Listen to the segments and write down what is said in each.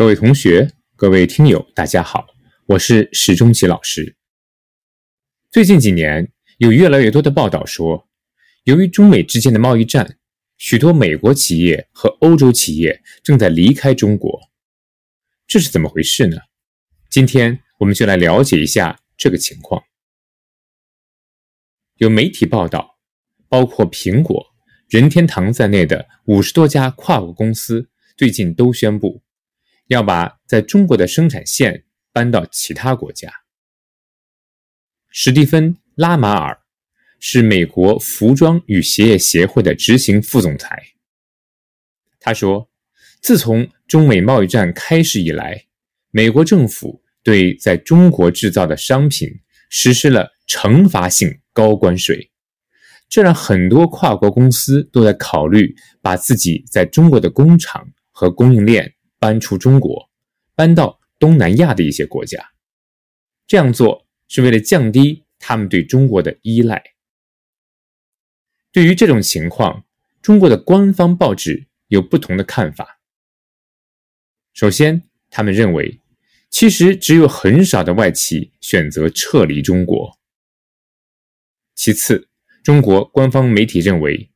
各位同学、各位听友，大家好，我是史中奇老师。最近几年，有越来越多的报道说，由于中美之间的贸易战，许多美国企业和欧洲企业正在离开中国。这是怎么回事呢？今天我们就来了解一下这个情况。有媒体报道，包括苹果、任天堂在内的五十多家跨国公司最近都宣布。要把在中国的生产线搬到其他国家。史蒂芬·拉马尔是美国服装与鞋业协会的执行副总裁。他说：“自从中美贸易战开始以来，美国政府对在中国制造的商品实施了惩罚性高关税，这让很多跨国公司都在考虑把自己在中国的工厂和供应链。”搬出中国，搬到东南亚的一些国家，这样做是为了降低他们对中国的依赖。对于这种情况，中国的官方报纸有不同的看法。首先，他们认为，其实只有很少的外企选择撤离中国。其次，中国官方媒体认为，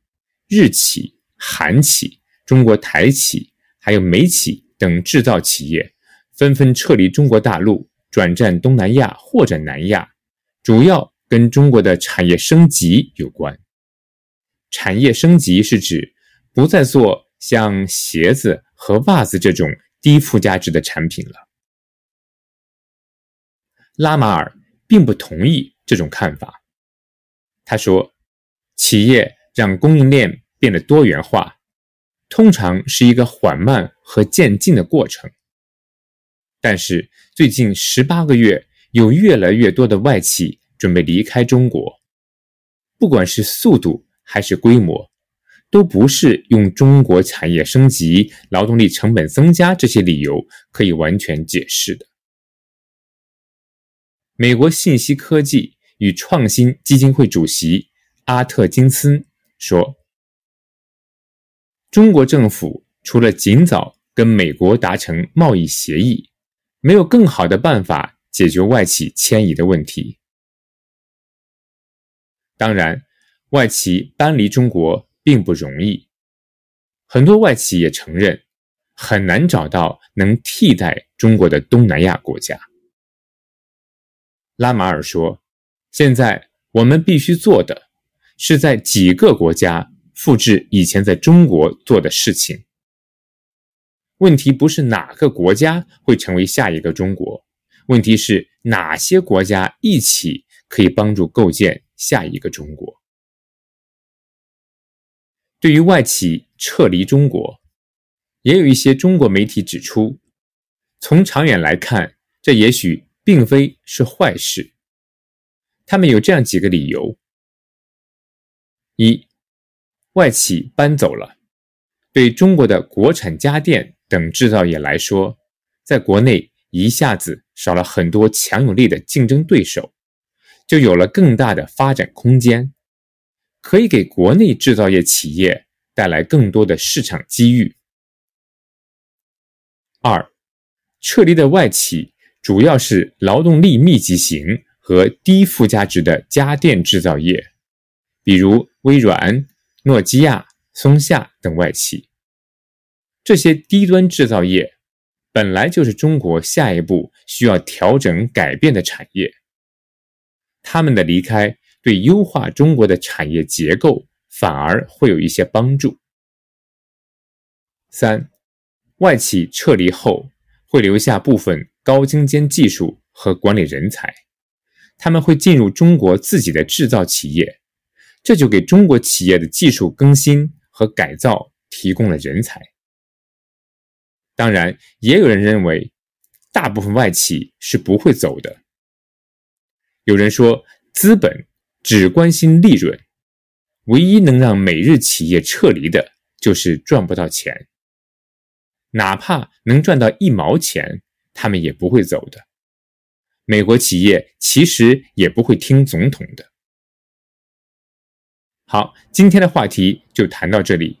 日企、韩企、中国台企还有美企。等制造企业纷纷撤离中国大陆，转战东南亚或者南亚，主要跟中国的产业升级有关。产业升级是指不再做像鞋子和袜子这种低附加值的产品了。拉马尔并不同意这种看法，他说：“企业让供应链变得多元化。”通常是一个缓慢和渐进的过程，但是最近十八个月，有越来越多的外企准备离开中国，不管是速度还是规模，都不是用中国产业升级、劳动力成本增加这些理由可以完全解释的。美国信息科技与创新基金会主席阿特金森说。中国政府除了尽早跟美国达成贸易协议，没有更好的办法解决外企迁移的问题。当然，外企搬离中国并不容易，很多外企也承认很难找到能替代中国的东南亚国家。拉马尔说：“现在我们必须做的是在几个国家。”复制以前在中国做的事情。问题不是哪个国家会成为下一个中国，问题是哪些国家一起可以帮助构建下一个中国。对于外企撤离中国，也有一些中国媒体指出，从长远来看，这也许并非是坏事。他们有这样几个理由：一。外企搬走了，对中国的国产家电等制造业来说，在国内一下子少了很多强有力的竞争对手，就有了更大的发展空间，可以给国内制造业企业带来更多的市场机遇。二，撤离的外企主要是劳动力密集型和低附加值的家电制造业，比如微软。诺基亚、松下等外企，这些低端制造业本来就是中国下一步需要调整改变的产业。他们的离开对优化中国的产业结构反而会有一些帮助。三，外企撤离后会留下部分高精尖技术和管理人才，他们会进入中国自己的制造企业。这就给中国企业的技术更新和改造提供了人才。当然，也有人认为，大部分外企是不会走的。有人说，资本只关心利润，唯一能让美日企业撤离的就是赚不到钱。哪怕能赚到一毛钱，他们也不会走的。美国企业其实也不会听总统的。好，今天的话题就谈到这里。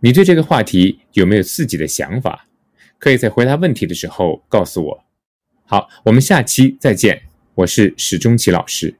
你对这个话题有没有自己的想法？可以在回答问题的时候告诉我。好，我们下期再见。我是史中奇老师。